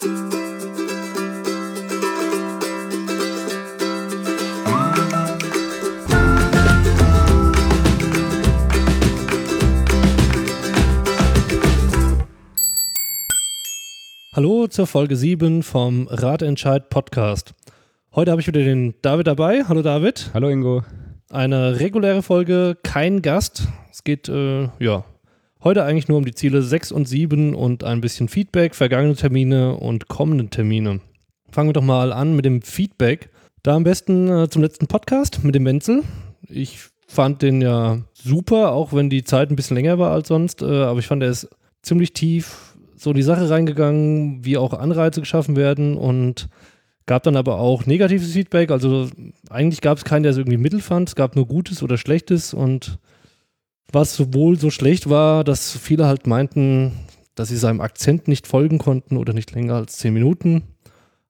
Hallo zur Folge 7 vom Ratentscheid Podcast. Heute habe ich wieder den David dabei. Hallo David. Hallo Ingo. Eine reguläre Folge, kein Gast. Es geht, äh, ja, heute eigentlich nur um die Ziele 6 und 7 und ein bisschen Feedback, vergangene Termine und kommende Termine. Fangen wir doch mal an mit dem Feedback. Da am besten äh, zum letzten Podcast mit dem Wenzel. Ich fand den ja super, auch wenn die Zeit ein bisschen länger war als sonst, äh, aber ich fand, er ist ziemlich tief so in die Sache reingegangen, wie auch Anreize geschaffen werden und gab dann aber auch negatives Feedback. Also eigentlich gab es keinen, der es irgendwie mittel fand. Es gab nur Gutes oder Schlechtes und was wohl so schlecht war, dass viele halt meinten, dass sie seinem Akzent nicht folgen konnten oder nicht länger als zehn Minuten.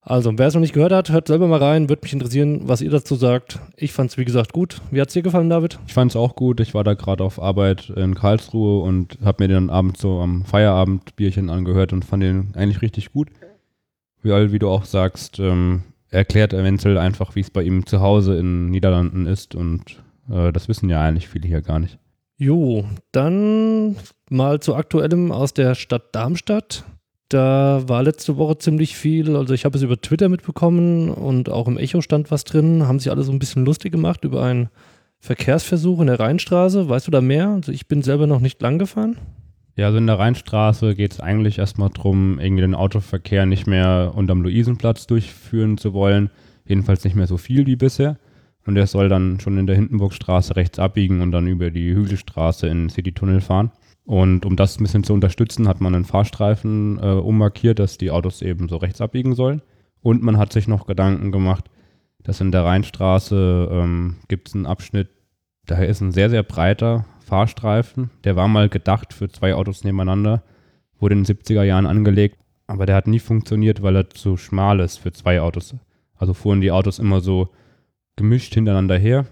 Also, wer es noch nicht gehört hat, hört selber mal rein. Würde mich interessieren, was ihr dazu sagt. Ich fand es, wie gesagt, gut. Wie hat es dir gefallen, David? Ich fand es auch gut. Ich war da gerade auf Arbeit in Karlsruhe und habe mir den Abend so am Feierabend Bierchen angehört und fand den eigentlich richtig gut. Wie, wie du auch sagst, ähm, erklärt Wenzel einfach, wie es bei ihm zu Hause in Niederlanden ist und äh, das wissen ja eigentlich viele hier gar nicht. Jo, dann mal zu aktuellem aus der Stadt Darmstadt. Da war letzte Woche ziemlich viel, also ich habe es über Twitter mitbekommen und auch im Echo stand was drin, haben sich alle so ein bisschen lustig gemacht über einen Verkehrsversuch in der Rheinstraße. Weißt du da mehr? Also ich bin selber noch nicht lang gefahren. Ja, also in der Rheinstraße geht es eigentlich erstmal darum, irgendwie den Autoverkehr nicht mehr unterm Luisenplatz durchführen zu wollen. Jedenfalls nicht mehr so viel wie bisher. Und er soll dann schon in der Hindenburgstraße rechts abbiegen und dann über die Hügelstraße in den Citytunnel fahren. Und um das ein bisschen zu unterstützen, hat man einen Fahrstreifen äh, ummarkiert, dass die Autos eben so rechts abbiegen sollen. Und man hat sich noch Gedanken gemacht, dass in der Rheinstraße ähm, gibt es einen Abschnitt, da ist ein sehr, sehr breiter Fahrstreifen. Der war mal gedacht für zwei Autos nebeneinander, wurde in den 70er Jahren angelegt, aber der hat nie funktioniert, weil er zu schmal ist für zwei Autos. Also fuhren die Autos immer so gemischt hintereinander her.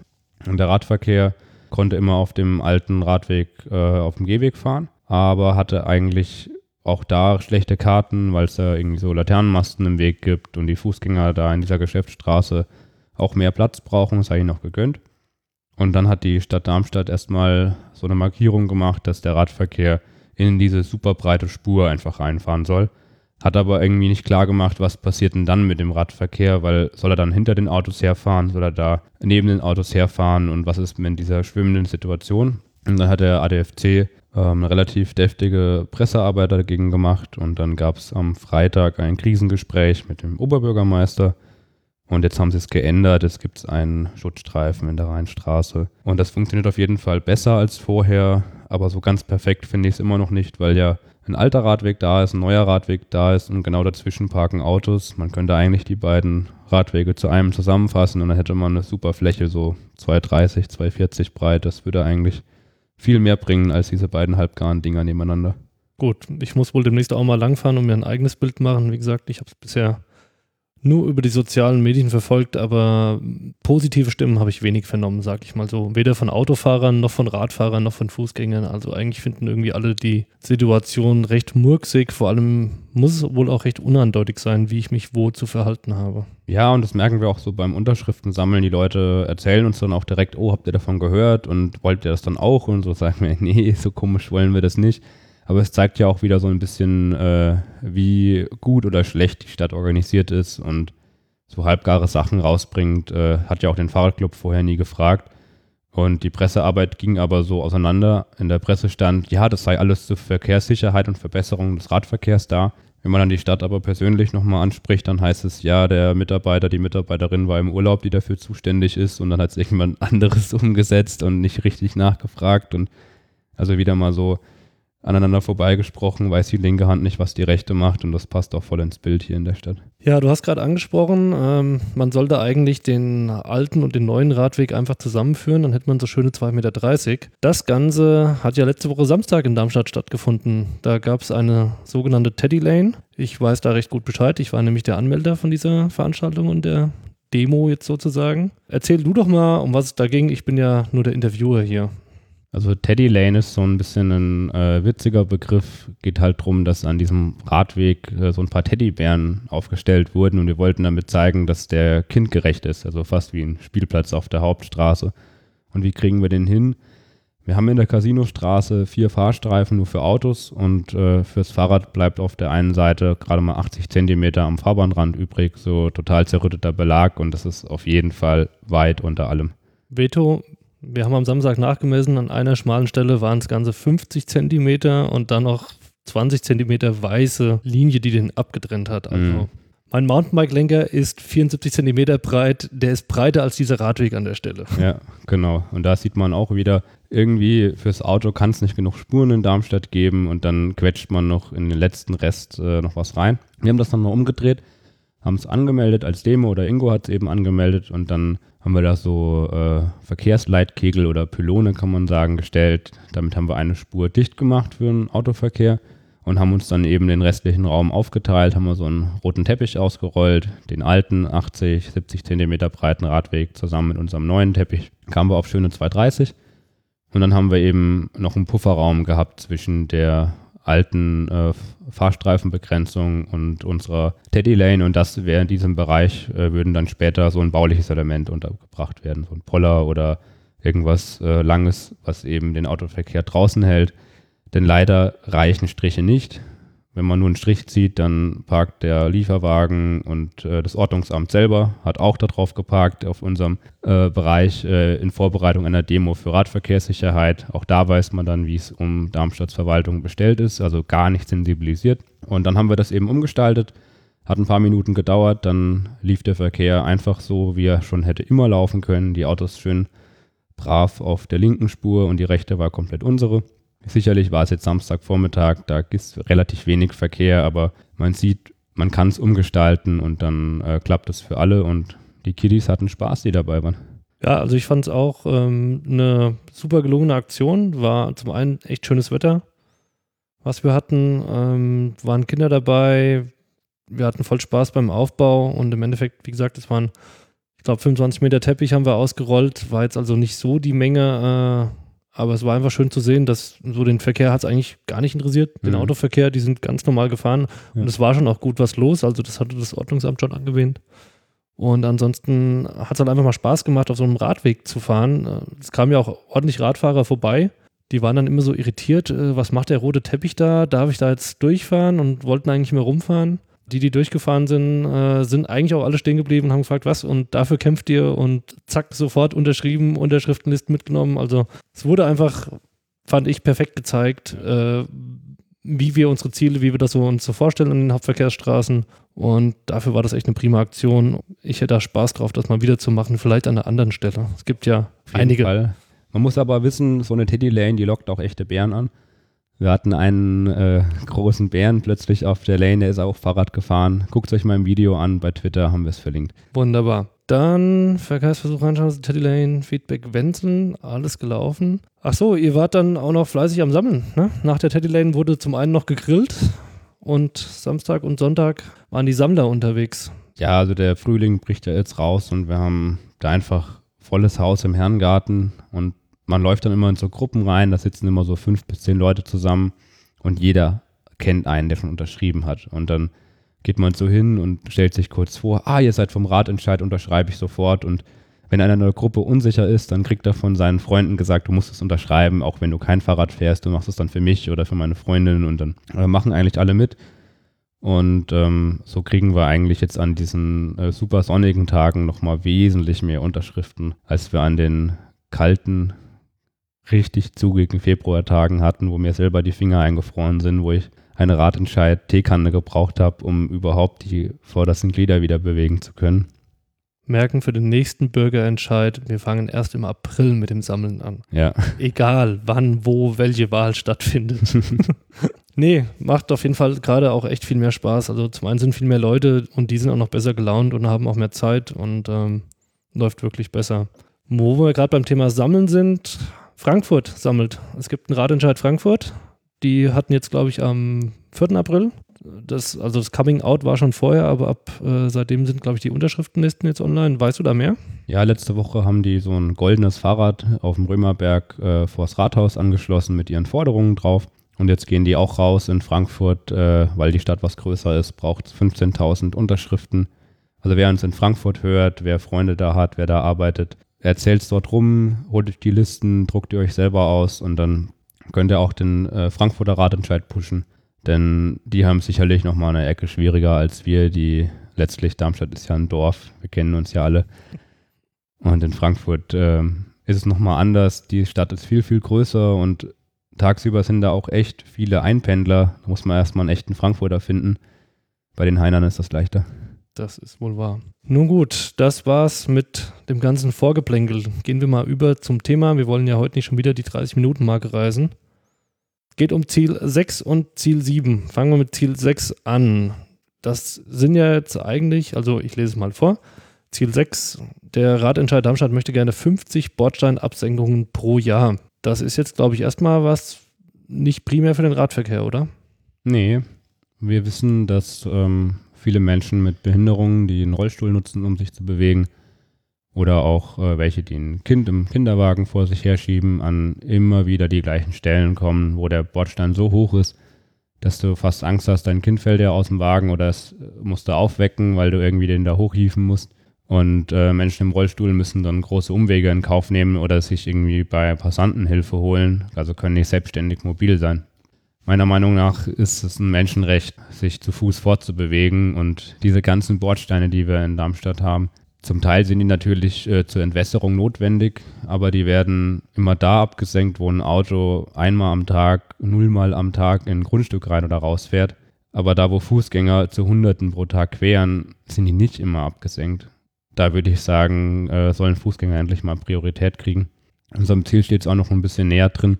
Und der Radverkehr konnte immer auf dem alten Radweg äh, auf dem Gehweg fahren, aber hatte eigentlich auch da schlechte Karten, weil es da irgendwie so Laternenmasten im Weg gibt und die Fußgänger da in dieser Geschäftsstraße auch mehr Platz brauchen, das habe ich noch gegönnt. Und dann hat die Stadt Darmstadt erstmal so eine Markierung gemacht, dass der Radverkehr in diese super breite Spur einfach reinfahren soll. Hat aber irgendwie nicht klar gemacht, was passiert denn dann mit dem Radverkehr, weil soll er dann hinter den Autos herfahren, soll er da neben den Autos herfahren und was ist mit dieser schwimmenden Situation? Und dann hat der ADFC ähm, eine relativ deftige Pressearbeit dagegen gemacht und dann gab es am Freitag ein Krisengespräch mit dem Oberbürgermeister und jetzt haben sie es geändert. Es gibt einen Schutzstreifen in der Rheinstraße und das funktioniert auf jeden Fall besser als vorher, aber so ganz perfekt finde ich es immer noch nicht, weil ja ein alter Radweg da ist, ein neuer Radweg da ist und genau dazwischen parken Autos. Man könnte eigentlich die beiden Radwege zu einem zusammenfassen und dann hätte man eine super Fläche, so 230, 240 breit. Das würde eigentlich viel mehr bringen als diese beiden halbgaren Dinger nebeneinander. Gut, ich muss wohl demnächst auch mal langfahren und mir ein eigenes Bild machen. Wie gesagt, ich habe es bisher nur über die sozialen Medien verfolgt, aber positive Stimmen habe ich wenig vernommen, sag ich mal so. Weder von Autofahrern noch von Radfahrern noch von Fußgängern. Also eigentlich finden irgendwie alle die Situation recht murksig. Vor allem muss es wohl auch recht uneindeutig sein, wie ich mich wo zu verhalten habe. Ja, und das merken wir auch so beim Unterschriften sammeln. Die Leute erzählen uns dann auch direkt, oh, habt ihr davon gehört und wollt ihr das dann auch? Und so sagen wir, nee, so komisch wollen wir das nicht. Aber es zeigt ja auch wieder so ein bisschen, äh, wie gut oder schlecht die Stadt organisiert ist und so halbgare Sachen rausbringt. Äh, hat ja auch den Fahrradclub vorher nie gefragt. Und die Pressearbeit ging aber so auseinander. In der Presse stand, ja, das sei alles zur Verkehrssicherheit und Verbesserung des Radverkehrs da. Wenn man dann die Stadt aber persönlich nochmal anspricht, dann heißt es, ja, der Mitarbeiter, die Mitarbeiterin war im Urlaub, die dafür zuständig ist und dann hat es irgendwann anderes umgesetzt und nicht richtig nachgefragt und also wieder mal so aneinander vorbeigesprochen, weiß die linke Hand nicht, was die rechte macht und das passt auch voll ins Bild hier in der Stadt. Ja, du hast gerade angesprochen, ähm, man sollte eigentlich den alten und den neuen Radweg einfach zusammenführen, dann hätte man so schöne 2,30 Meter. Das Ganze hat ja letzte Woche Samstag in Darmstadt stattgefunden. Da gab es eine sogenannte Teddy Lane. Ich weiß da recht gut Bescheid. Ich war nämlich der Anmelder von dieser Veranstaltung und der Demo jetzt sozusagen. Erzähl du doch mal, um was es da ging. Ich bin ja nur der Interviewer hier. Also Teddy Lane ist so ein bisschen ein äh, witziger Begriff. Geht halt darum, dass an diesem Radweg äh, so ein paar Teddybären aufgestellt wurden und wir wollten damit zeigen, dass der kindgerecht ist. Also fast wie ein Spielplatz auf der Hauptstraße. Und wie kriegen wir den hin? Wir haben in der Casinostraße vier Fahrstreifen nur für Autos und äh, fürs Fahrrad bleibt auf der einen Seite gerade mal 80 Zentimeter am Fahrbahnrand übrig, so total zerrütteter Belag und das ist auf jeden Fall weit unter allem. Veto, wir haben am Samstag nachgemessen, an einer schmalen Stelle waren es ganze 50 Zentimeter und dann noch 20 Zentimeter weiße Linie, die den abgetrennt hat. Also Mhm. mein Mountainbike-Lenker ist 74 Zentimeter breit, der ist breiter als dieser Radweg an der Stelle. Ja, genau. Und da sieht man auch wieder, irgendwie fürs Auto kann es nicht genug Spuren in Darmstadt geben und dann quetscht man noch in den letzten Rest äh, noch was rein. Wir haben das dann mal umgedreht, haben es angemeldet als Demo oder Ingo hat es eben angemeldet und dann haben wir da so äh, Verkehrsleitkegel oder Pylone, kann man sagen, gestellt. Damit haben wir eine Spur dicht gemacht für den Autoverkehr und haben uns dann eben den restlichen Raum aufgeteilt, haben wir so einen roten Teppich ausgerollt, den alten 80, 70 Zentimeter breiten Radweg zusammen mit unserem neuen Teppich. Kamen wir auf schöne 230 und dann haben wir eben noch einen Pufferraum gehabt zwischen der alten äh, Fahrstreifenbegrenzung und unserer Teddy Lane und das wäre in diesem Bereich, äh, würden dann später so ein bauliches Element untergebracht werden, so ein Poller oder irgendwas äh, Langes, was eben den Autoverkehr draußen hält. Denn leider reichen Striche nicht. Wenn man nur einen Strich zieht, dann parkt der Lieferwagen und äh, das Ordnungsamt selber hat auch darauf geparkt, auf unserem äh, Bereich äh, in Vorbereitung einer Demo für Radverkehrssicherheit. Auch da weiß man dann, wie es um Darmstadts Verwaltung bestellt ist, also gar nicht sensibilisiert. Und dann haben wir das eben umgestaltet, hat ein paar Minuten gedauert, dann lief der Verkehr einfach so, wie er schon hätte immer laufen können. Die Autos schön brav auf der linken Spur und die rechte war komplett unsere. Sicherlich war es jetzt Samstagvormittag, da ist relativ wenig Verkehr, aber man sieht, man kann es umgestalten und dann äh, klappt es für alle und die Kiddies hatten Spaß, die dabei waren. Ja, also ich fand es auch ähm, eine super gelungene Aktion. War zum einen echt schönes Wetter, was wir hatten. Ähm, waren Kinder dabei. Wir hatten voll Spaß beim Aufbau und im Endeffekt, wie gesagt, es waren, ich glaube, 25 Meter Teppich haben wir ausgerollt. War jetzt also nicht so die Menge, äh, aber es war einfach schön zu sehen, dass so den Verkehr hat es eigentlich gar nicht interessiert. Den Mhm. Autoverkehr, die sind ganz normal gefahren Ja. und es war schon auch gut was los. Also das hatte das Ordnungsamt schon angewähnt. Und ansonsten hat es halt einfach mal Spaß gemacht, auf so einem Radweg zu fahren. Äh, Es kamen ja auch ordentlich Radfahrer vorbei. Die waren dann immer so irritiert, äh, was macht der rote Teppich da? Darf ich da jetzt durchfahren? Und wollten eigentlich mehr rumfahren. Die, die durchgefahren sind, äh, sind eigentlich auch alle stehen geblieben und haben gefragt, was? Und dafür kämpft ihr und zack, sofort unterschrieben, Unterschriftenlisten mitgenommen. Also es wurde einfach, fand ich, perfekt gezeigt, äh, wie wir unsere Ziele, wie wir das so uns so vorstellen an den Hauptverkehrsstraßen. Und dafür war das echt eine prima Aktion. Ich hätte da Spaß drauf, das mal wieder zu machen, vielleicht an einer anderen Stelle. Es gibt ja einige. Fall. Man muss aber wissen, so eine Teddy Lane, die lockt auch echte Bären an. Wir hatten einen äh, großen Bären plötzlich auf der Lane, der ist auch Fahrrad gefahren. Guckt euch mal im Video an, bei Twitter haben wir es verlinkt. Wunderbar. Dann Verkehrsversuch anschauen, Teddy Lane, Feedback Wenzeln, alles gelaufen. Ach so, ihr wart dann auch noch fleißig am Sammeln. Ne? Nach der Teddy Lane wurde zum einen noch gegrillt und Samstag und Sonntag waren die Sammler unterwegs. Ja, also der Frühling bricht ja jetzt raus und wir haben da einfach volles Haus im Herrengarten und man läuft dann immer in so Gruppen rein, da sitzen immer so fünf bis zehn Leute zusammen und jeder kennt einen, der schon unterschrieben hat. Und dann geht man so hin und stellt sich kurz vor, ah, ihr seid vom Ratentscheid, unterschreibe ich sofort. Und wenn einer in der Gruppe unsicher ist, dann kriegt er von seinen Freunden gesagt, du musst es unterschreiben, auch wenn du kein Fahrrad fährst, du machst es dann für mich oder für meine Freundin und dann äh, machen eigentlich alle mit. Und ähm, so kriegen wir eigentlich jetzt an diesen äh, super sonnigen Tagen nochmal wesentlich mehr Unterschriften, als wir an den kalten, richtig zugigen Februartagen hatten, wo mir selber die Finger eingefroren sind, wo ich eine Radentscheid-Teekanne gebraucht habe, um überhaupt die vordersten Glieder wieder bewegen zu können. Merken für den nächsten Bürgerentscheid, wir fangen erst im April mit dem Sammeln an. Ja, Egal wann, wo, welche Wahl stattfindet. nee, macht auf jeden Fall gerade auch echt viel mehr Spaß. Also zum einen sind viel mehr Leute und die sind auch noch besser gelaunt und haben auch mehr Zeit und ähm, läuft wirklich besser. Wo wir gerade beim Thema Sammeln sind, Frankfurt sammelt. Es gibt einen Radentscheid Frankfurt. Die hatten jetzt, glaube ich, am 4. April das, also das Coming Out war schon vorher, aber ab äh, seitdem sind, glaube ich, die Unterschriftenlisten jetzt online. Weißt du da mehr? Ja, letzte Woche haben die so ein goldenes Fahrrad auf dem Römerberg äh, vors Rathaus angeschlossen mit ihren Forderungen drauf. Und jetzt gehen die auch raus in Frankfurt, äh, weil die Stadt was größer ist, braucht 15.000 Unterschriften. Also wer uns in Frankfurt hört, wer Freunde da hat, wer da arbeitet, erzählt es dort rum, holt euch die Listen, druckt ihr euch selber aus und dann könnt ihr auch den äh, Frankfurter Ratentscheid pushen. Denn die haben sicherlich nochmal eine Ecke schwieriger als wir, die letztlich, Darmstadt ist ja ein Dorf, wir kennen uns ja alle. Und in Frankfurt äh, ist es nochmal anders. Die Stadt ist viel, viel größer und tagsüber sind da auch echt viele Einpendler. Da muss man erstmal einen echten Frankfurter finden. Bei den Heinern ist das leichter. Das ist wohl wahr. Nun gut, das war's mit dem ganzen Vorgeplänkel. Gehen wir mal über zum Thema. Wir wollen ja heute nicht schon wieder die 30-Minuten-Marke reisen. Geht um Ziel 6 und Ziel 7. Fangen wir mit Ziel 6 an. Das sind ja jetzt eigentlich, also ich lese es mal vor. Ziel 6, der Ratentscheid Darmstadt möchte gerne 50 Bordsteinabsenkungen pro Jahr. Das ist jetzt, glaube ich, erstmal was nicht primär für den Radverkehr, oder? Nee, wir wissen, dass ähm, viele Menschen mit Behinderungen, die einen Rollstuhl nutzen, um sich zu bewegen, oder auch äh, welche, die ein Kind im Kinderwagen vor sich herschieben, an immer wieder die gleichen Stellen kommen, wo der Bordstein so hoch ist, dass du fast Angst hast, dein Kind fällt dir aus dem Wagen oder es musst du aufwecken, weil du irgendwie den da hochhieven musst. Und äh, Menschen im Rollstuhl müssen dann große Umwege in Kauf nehmen oder sich irgendwie bei Passanten Hilfe holen, also können nicht selbstständig mobil sein. Meiner Meinung nach ist es ein Menschenrecht, sich zu Fuß fortzubewegen und diese ganzen Bordsteine, die wir in Darmstadt haben, zum Teil sind die natürlich äh, zur Entwässerung notwendig, aber die werden immer da abgesenkt, wo ein Auto einmal am Tag, nullmal am Tag in ein Grundstück rein oder raus fährt. Aber da, wo Fußgänger zu Hunderten pro Tag queren, sind die nicht immer abgesenkt. Da würde ich sagen, äh, sollen Fußgänger endlich mal Priorität kriegen. In unserem Ziel steht es auch noch ein bisschen näher drin.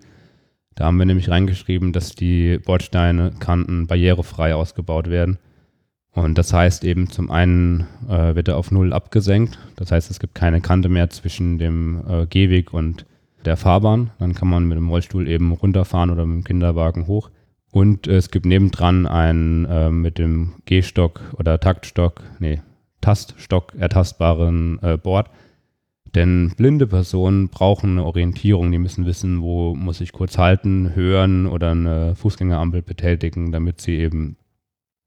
Da haben wir nämlich reingeschrieben, dass die Bordsteine, Kanten barrierefrei ausgebaut werden. Und das heißt eben, zum einen äh, wird er auf Null abgesenkt. Das heißt, es gibt keine Kante mehr zwischen dem äh, Gehweg und der Fahrbahn. Dann kann man mit dem Rollstuhl eben runterfahren oder mit dem Kinderwagen hoch. Und äh, es gibt nebendran einen äh, mit dem Gehstock oder Taktstock, nee, Taststock ertastbaren äh, Board. Denn blinde Personen brauchen eine Orientierung. Die müssen wissen, wo muss ich kurz halten, hören oder eine Fußgängerampel betätigen, damit sie eben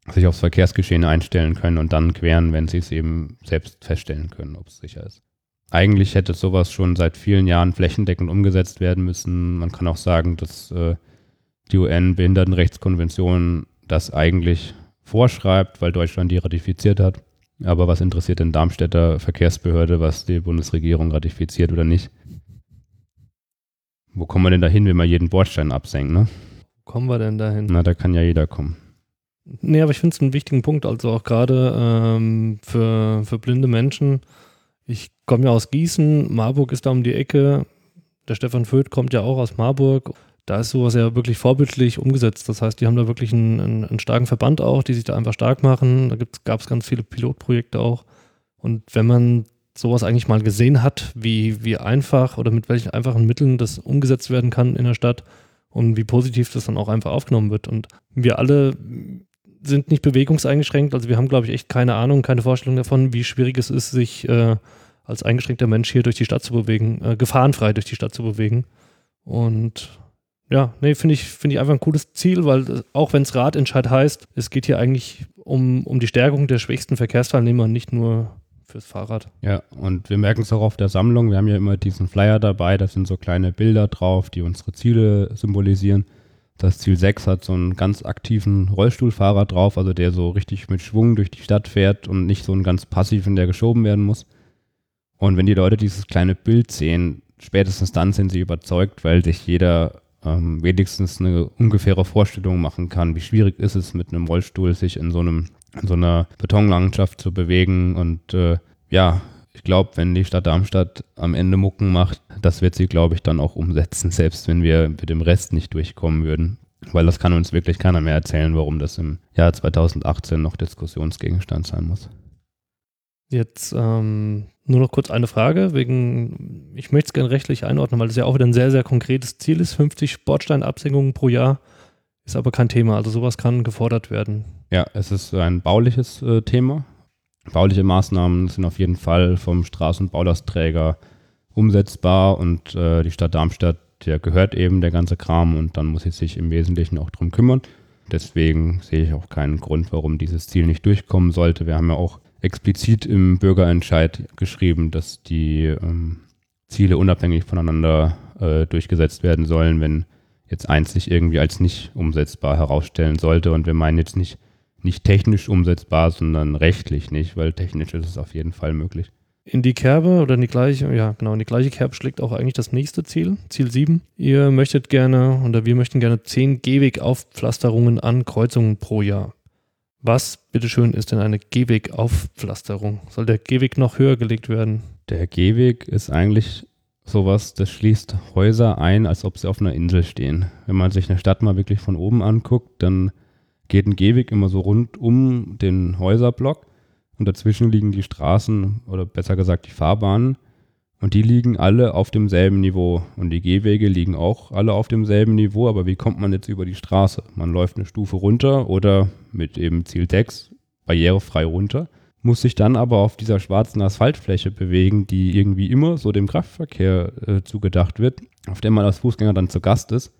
sich aufs Verkehrsgeschehen einstellen können und dann queren, wenn sie es eben selbst feststellen können, ob es sicher ist. Eigentlich hätte sowas schon seit vielen Jahren flächendeckend umgesetzt werden müssen. Man kann auch sagen, dass äh, die UN-Behindertenrechtskonvention das eigentlich vorschreibt, weil Deutschland die ratifiziert hat. Aber was interessiert den Darmstädter Verkehrsbehörde, was die Bundesregierung ratifiziert oder nicht? Wo kommen wir denn dahin, wenn wir jeden Bordstein absenken, ne? Wo kommen wir denn dahin? Na, da kann ja jeder kommen. Nee, aber ich finde es einen wichtigen Punkt, also auch gerade ähm, für, für blinde Menschen. Ich komme ja aus Gießen, Marburg ist da um die Ecke. Der Stefan Föth kommt ja auch aus Marburg. Da ist sowas ja wirklich vorbildlich umgesetzt. Das heißt, die haben da wirklich einen, einen, einen starken Verband auch, die sich da einfach stark machen. Da gab es ganz viele Pilotprojekte auch. Und wenn man sowas eigentlich mal gesehen hat, wie, wie einfach oder mit welchen einfachen Mitteln das umgesetzt werden kann in der Stadt und wie positiv das dann auch einfach aufgenommen wird. Und wir alle sind nicht bewegungseingeschränkt. Also wir haben, glaube ich, echt keine Ahnung, keine Vorstellung davon, wie schwierig es ist, sich äh, als eingeschränkter Mensch hier durch die Stadt zu bewegen, äh, gefahrenfrei durch die Stadt zu bewegen. Und ja, nee, finde ich, finde ich einfach ein cooles Ziel, weil auch wenn es Radentscheid heißt, es geht hier eigentlich um, um die Stärkung der schwächsten Verkehrsteilnehmer, nicht nur fürs Fahrrad. Ja, und wir merken es auch auf der Sammlung. Wir haben ja immer diesen Flyer dabei, da sind so kleine Bilder drauf, die unsere Ziele symbolisieren. Das Ziel 6 hat so einen ganz aktiven Rollstuhlfahrer drauf, also der so richtig mit Schwung durch die Stadt fährt und nicht so einen ganz passiven, der geschoben werden muss. Und wenn die Leute dieses kleine Bild sehen, spätestens dann sind sie überzeugt, weil sich jeder ähm, wenigstens eine ungefähre Vorstellung machen kann, wie schwierig ist es mit einem Rollstuhl sich in so einem in so einer Betonlandschaft zu bewegen und äh, ja, ich glaube, wenn die Stadt Darmstadt am Ende Mucken macht, das wird sie, glaube ich, dann auch umsetzen, selbst wenn wir mit dem Rest nicht durchkommen würden. Weil das kann uns wirklich keiner mehr erzählen, warum das im Jahr 2018 noch Diskussionsgegenstand sein muss. Jetzt ähm, nur noch kurz eine Frage, wegen, ich möchte es gerne rechtlich einordnen, weil das ja auch wieder ein sehr, sehr konkretes Ziel ist. 50 Sportsteinabsenkungen pro Jahr ist aber kein Thema, also sowas kann gefordert werden. Ja, es ist ein bauliches äh, Thema. Bauliche Maßnahmen sind auf jeden Fall vom Straßenbaulastträger umsetzbar und äh, die Stadt Darmstadt, der gehört eben der ganze Kram und dann muss sie sich im Wesentlichen auch drum kümmern. Deswegen sehe ich auch keinen Grund, warum dieses Ziel nicht durchkommen sollte. Wir haben ja auch explizit im Bürgerentscheid geschrieben, dass die ähm, Ziele unabhängig voneinander äh, durchgesetzt werden sollen, wenn jetzt eins sich irgendwie als nicht umsetzbar herausstellen sollte. Und wir meinen jetzt nicht, nicht technisch umsetzbar, sondern rechtlich nicht, weil technisch ist es auf jeden Fall möglich. In die Kerbe oder in die gleiche, ja genau, in die gleiche Kerbe schlägt auch eigentlich das nächste Ziel, Ziel 7. Ihr möchtet gerne oder wir möchten gerne 10 Gehwegaufpflasterungen an Kreuzungen pro Jahr. Was, bitteschön, ist denn eine Gehwegaufpflasterung? Soll der Gehweg noch höher gelegt werden? Der Gehweg ist eigentlich sowas, das schließt Häuser ein, als ob sie auf einer Insel stehen. Wenn man sich eine Stadt mal wirklich von oben anguckt, dann geht ein Gehweg immer so rund um den Häuserblock und dazwischen liegen die Straßen oder besser gesagt die Fahrbahnen und die liegen alle auf demselben Niveau und die Gehwege liegen auch alle auf demselben Niveau, aber wie kommt man jetzt über die Straße? Man läuft eine Stufe runter oder mit eben Ziel 6 barrierefrei runter, muss sich dann aber auf dieser schwarzen Asphaltfläche bewegen, die irgendwie immer so dem Kraftverkehr äh, zugedacht wird, auf der man als Fußgänger dann zu Gast ist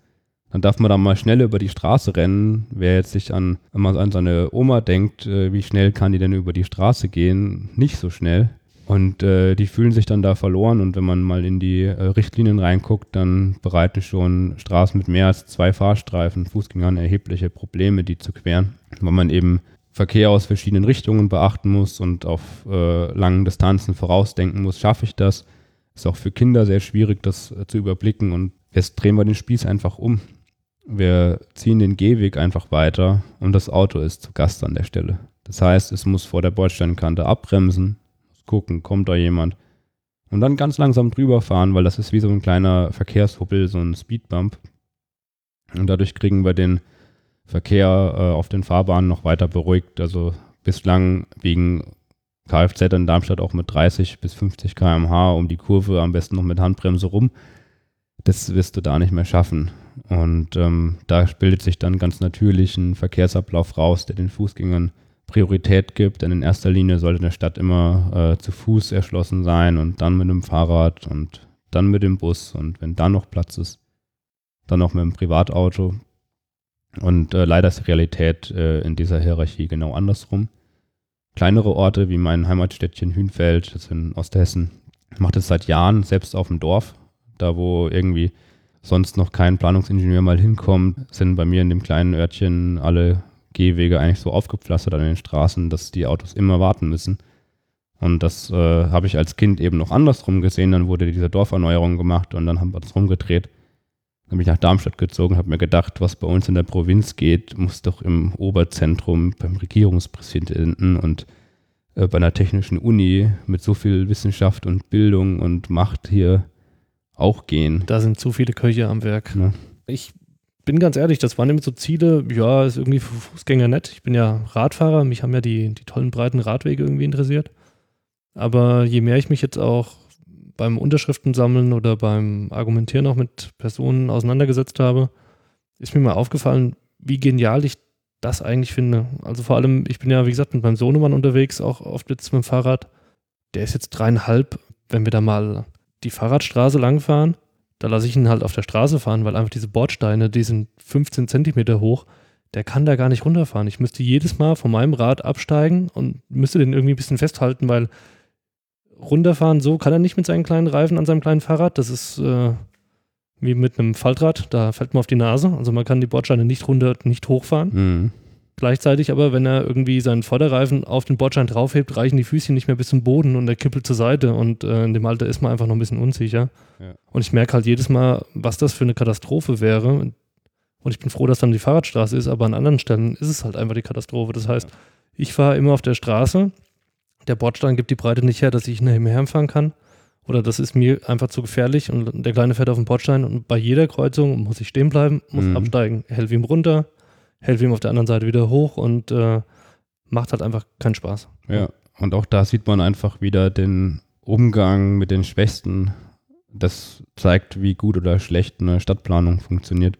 dann darf man da mal schnell über die Straße rennen. Wer jetzt sich an, wenn man an seine Oma denkt, äh, wie schnell kann die denn über die Straße gehen? Nicht so schnell. Und äh, die fühlen sich dann da verloren. Und wenn man mal in die äh, Richtlinien reinguckt, dann bereiten schon Straßen mit mehr als zwei Fahrstreifen Fußgängern erhebliche Probleme, die zu queren, weil man eben Verkehr aus verschiedenen Richtungen beachten muss und auf äh, langen Distanzen vorausdenken muss. Schaffe ich das? Ist auch für Kinder sehr schwierig, das äh, zu überblicken. Und jetzt drehen wir den Spieß einfach um. Wir ziehen den Gehweg einfach weiter und das Auto ist zu Gast an der Stelle. Das heißt, es muss vor der Bordsteinkante abbremsen, gucken, kommt da jemand und dann ganz langsam drüber fahren, weil das ist wie so ein kleiner Verkehrshubbel, so ein Speedbump. Und dadurch kriegen wir den Verkehr äh, auf den Fahrbahnen noch weiter beruhigt. Also bislang wegen Kfz in Darmstadt auch mit 30 bis 50 km/h um die Kurve, am besten noch mit Handbremse rum. Das wirst du da nicht mehr schaffen. Und ähm, da bildet sich dann ganz natürlich ein Verkehrsablauf raus, der den Fußgängern Priorität gibt. Denn in erster Linie sollte eine Stadt immer äh, zu Fuß erschlossen sein und dann mit dem Fahrrad und dann mit dem Bus und wenn da noch Platz ist, dann noch mit dem Privatauto. Und äh, leider ist die Realität äh, in dieser Hierarchie genau andersrum. Kleinere Orte wie mein Heimatstädtchen Hünfeld, das in Osthessen, macht es seit Jahren, selbst auf dem Dorf, da wo irgendwie sonst noch kein Planungsingenieur mal hinkommt, sind bei mir in dem kleinen Örtchen alle Gehwege eigentlich so aufgepflastert an den Straßen, dass die Autos immer warten müssen. Und das äh, habe ich als Kind eben noch andersrum gesehen. Dann wurde diese Dorferneuerung gemacht und dann haben wir das rumgedreht. Dann bin ich nach Darmstadt gezogen, habe mir gedacht, was bei uns in der Provinz geht, muss doch im Oberzentrum beim Regierungspräsidenten und äh, bei einer technischen Uni mit so viel Wissenschaft und Bildung und Macht hier auch gehen. Da sind zu viele Köche am Werk. Ja. Ich bin ganz ehrlich, das waren immer so Ziele, ja, ist irgendwie für Fußgänger nett. Ich bin ja Radfahrer, mich haben ja die, die tollen breiten Radwege irgendwie interessiert. Aber je mehr ich mich jetzt auch beim Unterschriften sammeln oder beim Argumentieren auch mit Personen auseinandergesetzt habe, ist mir mal aufgefallen, wie genial ich das eigentlich finde. Also vor allem, ich bin ja, wie gesagt, mit meinem Sohnemann unterwegs, auch oft jetzt mit dem Fahrrad. Der ist jetzt dreieinhalb, wenn wir da mal die Fahrradstraße langfahren, da lasse ich ihn halt auf der Straße fahren, weil einfach diese Bordsteine, die sind 15 Zentimeter hoch, der kann da gar nicht runterfahren. Ich müsste jedes Mal von meinem Rad absteigen und müsste den irgendwie ein bisschen festhalten, weil runterfahren so kann er nicht mit seinen kleinen Reifen an seinem kleinen Fahrrad. Das ist äh, wie mit einem Faltrad, da fällt man auf die Nase. Also man kann die Bordsteine nicht runter, nicht hochfahren. Mhm. Gleichzeitig aber, wenn er irgendwie seinen Vorderreifen auf den Bordstein draufhebt, reichen die Füßchen nicht mehr bis zum Boden und er kippelt zur Seite und äh, in dem Alter ist man einfach noch ein bisschen unsicher. Ja. Und ich merke halt jedes Mal, was das für eine Katastrophe wäre. Und ich bin froh, dass dann die Fahrradstraße ist, aber an anderen Stellen ist es halt einfach die Katastrophe. Das heißt, ich fahre immer auf der Straße, der Bordstein gibt die Breite nicht her, dass ich nebenher fahren kann. Oder das ist mir einfach zu gefährlich und der Kleine fährt auf den Bordstein und bei jeder Kreuzung muss ich stehen bleiben, muss mhm. absteigen, helfe ihm runter, hält ihm auf der anderen Seite wieder hoch und äh, macht halt einfach keinen Spaß. Ja, und auch da sieht man einfach wieder den Umgang mit den Schwächsten. Das zeigt, wie gut oder schlecht eine Stadtplanung funktioniert.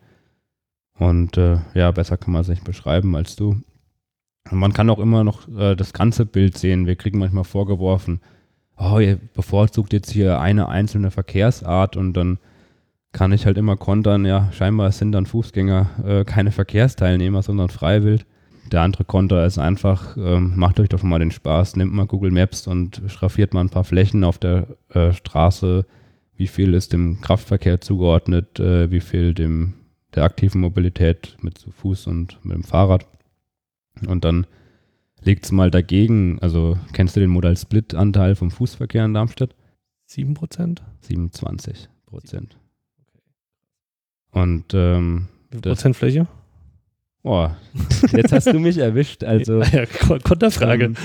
Und äh, ja, besser kann man es nicht beschreiben als du. Und man kann auch immer noch äh, das ganze Bild sehen. Wir kriegen manchmal vorgeworfen, oh, ihr bevorzugt jetzt hier eine einzelne Verkehrsart und dann kann ich halt immer kontern, ja, scheinbar sind dann Fußgänger äh, keine Verkehrsteilnehmer, sondern Freiwild. Der andere Konter ist einfach, ähm, macht euch doch mal den Spaß, nehmt mal Google Maps und schraffiert mal ein paar Flächen auf der äh, Straße, wie viel ist dem Kraftverkehr zugeordnet, äh, wie viel dem der aktiven Mobilität mit zu Fuß und mit dem Fahrrad. Und dann legt es mal dagegen, also kennst du den Modal Split-Anteil vom Fußverkehr in Darmstadt? 7 Prozent? 27 Prozent. Und ähm, Wie viel Prozent Fläche? Boah, jetzt hast du mich erwischt. Also, ja, Konterfrage. Ähm,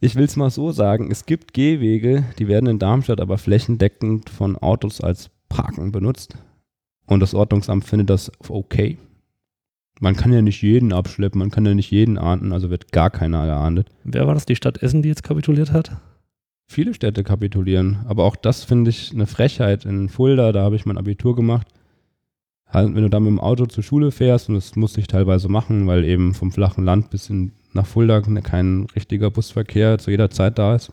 ich will es mal so sagen, es gibt Gehwege, die werden in Darmstadt aber flächendeckend von Autos als Parken benutzt. Und das Ordnungsamt findet das okay. Man kann ja nicht jeden abschleppen, man kann ja nicht jeden ahnden, also wird gar keiner geahndet. Wer war das, die Stadt Essen, die jetzt kapituliert hat? Viele Städte kapitulieren, aber auch das finde ich eine Frechheit. In Fulda, da habe ich mein Abitur gemacht. Halt, wenn du da mit dem Auto zur Schule fährst, und das musste ich teilweise machen, weil eben vom flachen Land bis in, nach Fulda kein richtiger Busverkehr zu jeder Zeit da ist,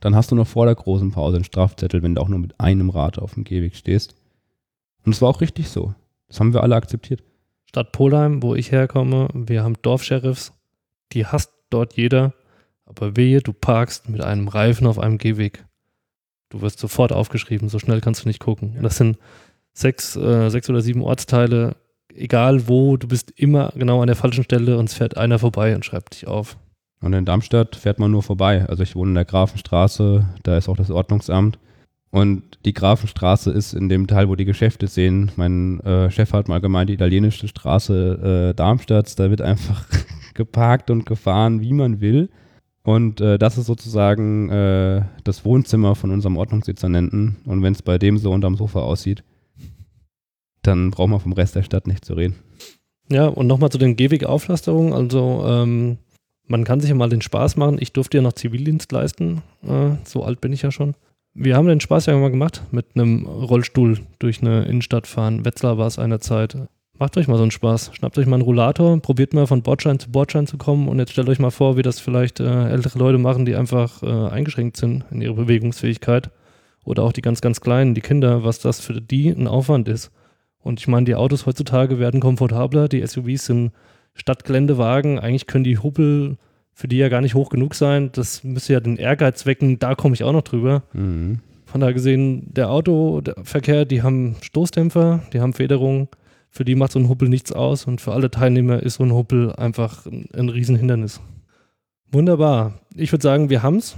dann hast du noch vor der großen Pause einen Strafzettel, wenn du auch nur mit einem Rad auf dem Gehweg stehst. Und es war auch richtig so. Das haben wir alle akzeptiert. Stadt Polheim, wo ich herkomme, wir haben Dorfsheriffs, die hasst dort jeder, aber wehe, du parkst mit einem Reifen auf einem Gehweg. Du wirst sofort aufgeschrieben, so schnell kannst du nicht gucken. Und das sind sechs, äh, sechs oder sieben Ortsteile, egal wo, du bist immer genau an der falschen Stelle und es fährt einer vorbei und schreibt dich auf. Und in Darmstadt fährt man nur vorbei. Also ich wohne in der Grafenstraße, da ist auch das Ordnungsamt. Und die Grafenstraße ist in dem Teil, wo die Geschäfte sehen. Mein äh, Chef hat mal gemeint, die italienische Straße äh, Darmstadts, da wird einfach geparkt und gefahren, wie man will. Und äh, das ist sozusagen äh, das Wohnzimmer von unserem Ordnungsdezernenten. Und wenn es bei dem so unterm Sofa aussieht, dann braucht man vom Rest der Stadt nicht zu reden. Ja, und nochmal zu den Gehwegauflasterungen. Also ähm, man kann sich ja mal den Spaß machen. Ich durfte ja noch Zivildienst leisten. Äh, so alt bin ich ja schon. Wir haben den Spaß ja mal gemacht, mit einem Rollstuhl durch eine Innenstadt fahren. Wetzlar war es einer Zeit. Macht euch mal so einen Spaß. Schnappt euch mal einen Rollator, probiert mal von Bordschein zu Bordschein zu kommen und jetzt stellt euch mal vor, wie das vielleicht äh, ältere Leute machen, die einfach äh, eingeschränkt sind in ihrer Bewegungsfähigkeit. Oder auch die ganz, ganz Kleinen, die Kinder, was das für die ein Aufwand ist. Und ich meine, die Autos heutzutage werden komfortabler, die SUVs sind Stadtgeländewagen. Eigentlich können die Hubbel für die ja gar nicht hoch genug sein. Das müsste ja den Ehrgeiz wecken, da komme ich auch noch drüber. Mhm. Von da gesehen, der Autoverkehr, die haben Stoßdämpfer, die haben Federung. Für die macht so ein Hubbel nichts aus und für alle Teilnehmer ist so ein Hubbel einfach ein, ein Riesenhindernis. Wunderbar. Ich würde sagen, wir haben es.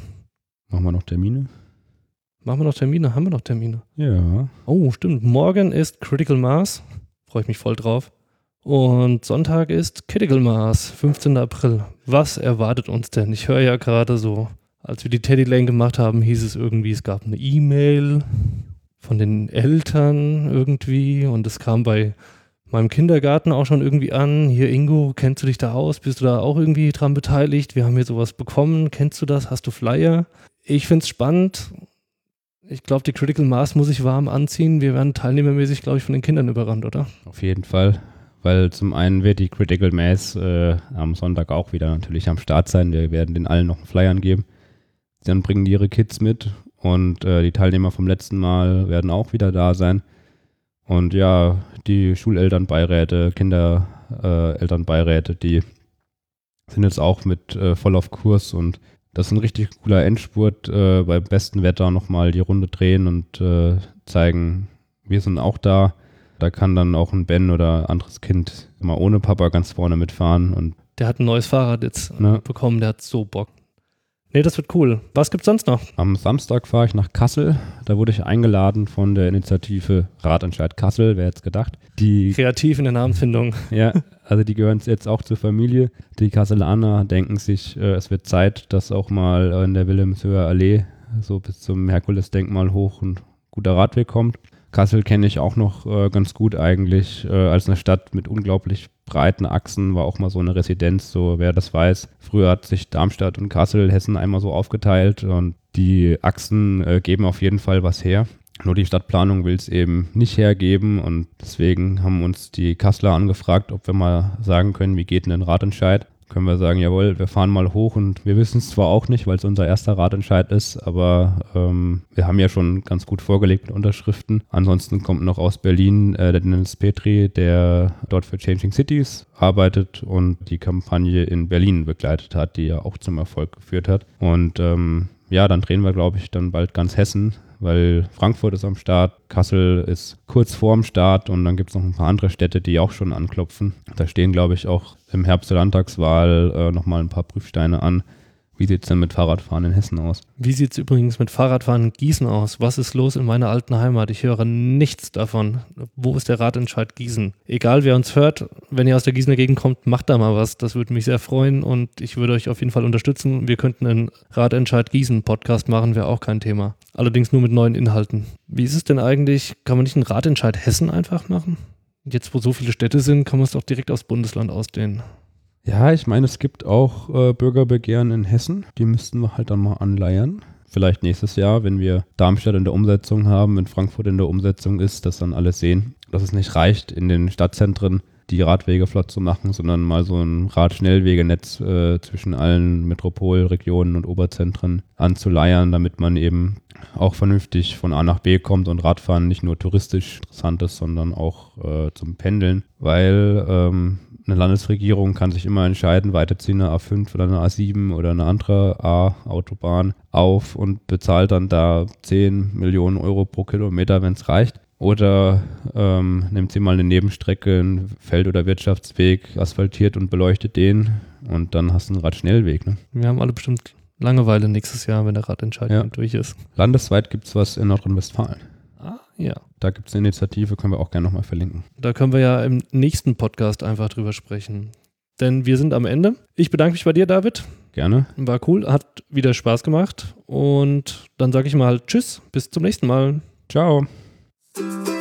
Machen wir noch Termine? Machen wir noch Termine? Haben wir noch Termine? Ja. Oh, stimmt. Morgen ist Critical Mass. Freue ich mich voll drauf. Und Sonntag ist Critical Mass, 15. April. Was erwartet uns denn? Ich höre ja gerade so, als wir die Teddy Lane gemacht haben, hieß es irgendwie, es gab eine E-Mail von den Eltern irgendwie und es kam bei meinem Kindergarten auch schon irgendwie an. Hier, Ingo, kennst du dich da aus? Bist du da auch irgendwie dran beteiligt? Wir haben hier sowas bekommen. Kennst du das? Hast du Flyer? Ich finde es spannend. Ich glaube, die Critical Mass muss ich warm anziehen. Wir werden teilnehmermäßig, glaube ich, von den Kindern überrannt, oder? Auf jeden Fall weil zum einen wird die Critical Mass äh, am Sonntag auch wieder natürlich am Start sein. Wir werden den allen noch einen Flyern geben. Dann bringen die ihre Kids mit und äh, die Teilnehmer vom letzten Mal werden auch wieder da sein. Und ja, die Schulelternbeiräte, Kinderelternbeiräte, äh, die sind jetzt auch mit äh, voll auf Kurs und das ist ein richtig cooler Endspurt. Äh, beim besten Wetter nochmal die Runde drehen und äh, zeigen, wir sind auch da da kann dann auch ein Ben oder anderes Kind mal ohne Papa ganz vorne mitfahren. Und der hat ein neues Fahrrad jetzt ne? bekommen, der hat so Bock. Nee, das wird cool. Was gibt's sonst noch? Am Samstag fahre ich nach Kassel. Da wurde ich eingeladen von der Initiative Radentscheid Kassel, wer jetzt gedacht. Die, Kreativ in der Namensfindung. Ja, also die gehören jetzt auch zur Familie. Die Kasselaner denken sich, äh, es wird Zeit, dass auch mal in der Wilhelmshöher Allee so bis zum Herkules-Denkmal hoch ein guter Radweg kommt. Kassel kenne ich auch noch äh, ganz gut eigentlich äh, als eine Stadt mit unglaublich breiten Achsen, war auch mal so eine Residenz, so wer das weiß. Früher hat sich Darmstadt und Kassel, Hessen einmal so aufgeteilt und die Achsen äh, geben auf jeden Fall was her. Nur die Stadtplanung will es eben nicht hergeben und deswegen haben uns die Kasseler angefragt, ob wir mal sagen können, wie geht denn ein Ratentscheid. Können wir sagen, jawohl, wir fahren mal hoch und wir wissen es zwar auch nicht, weil es unser erster Radentscheid ist, aber ähm, wir haben ja schon ganz gut vorgelegt mit Unterschriften. Ansonsten kommt noch aus Berlin äh, der Dennis Petri, der dort für Changing Cities arbeitet und die Kampagne in Berlin begleitet hat, die ja auch zum Erfolg geführt hat. Und ähm, ja, dann drehen wir, glaube ich, dann bald ganz Hessen weil Frankfurt ist am Start, Kassel ist kurz vorm Start und dann gibt es noch ein paar andere Städte, die auch schon anklopfen. Da stehen, glaube ich, auch im Herbst der Landtagswahl äh, nochmal ein paar Prüfsteine an. Wie sieht es denn mit Fahrradfahren in Hessen aus? Wie sieht es übrigens mit Fahrradfahren in Gießen aus? Was ist los in meiner alten Heimat? Ich höre nichts davon. Wo ist der Radentscheid Gießen? Egal, wer uns hört, wenn ihr aus der Gießener Gegend kommt, macht da mal was. Das würde mich sehr freuen und ich würde euch auf jeden Fall unterstützen. Wir könnten einen Radentscheid Gießen Podcast machen, wäre auch kein Thema. Allerdings nur mit neuen Inhalten. Wie ist es denn eigentlich? Kann man nicht einen Radentscheid Hessen einfach machen? Jetzt, wo so viele Städte sind, kann man es doch direkt aufs Bundesland ausdehnen. Ja, ich meine, es gibt auch äh, Bürgerbegehren in Hessen. Die müssten wir halt dann mal anleiern. Vielleicht nächstes Jahr, wenn wir Darmstadt in der Umsetzung haben, wenn Frankfurt in der Umsetzung ist, dass dann alle sehen, dass es nicht reicht, in den Stadtzentren die Radwege flott zu machen, sondern mal so ein Radschnellwegenetz äh, zwischen allen Metropolregionen und Oberzentren anzuleiern, damit man eben auch vernünftig von A nach B kommt und Radfahren nicht nur touristisch interessant ist, sondern auch äh, zum Pendeln, weil ähm, eine Landesregierung kann sich immer entscheiden, weiterziehen eine A5 oder eine A7 oder eine andere A-Autobahn auf und bezahlt dann da 10 Millionen Euro pro Kilometer, wenn es reicht. Oder ähm, nimmt sie mal eine Nebenstrecke, einen Feld- oder Wirtschaftsweg, asphaltiert und beleuchtet den und dann hast du einen Radschnellweg. Ne? Wir haben alle bestimmt Langeweile nächstes Jahr, wenn der Radentscheid ja. durch ist. Landesweit gibt es was in Nordrhein-Westfalen. Ah, ja. Da gibt es eine Initiative, können wir auch gerne nochmal verlinken. Da können wir ja im nächsten Podcast einfach drüber sprechen. Denn wir sind am Ende. Ich bedanke mich bei dir, David. Gerne. War cool, hat wieder Spaß gemacht. Und dann sage ich mal Tschüss, bis zum nächsten Mal. Ciao. Thank you.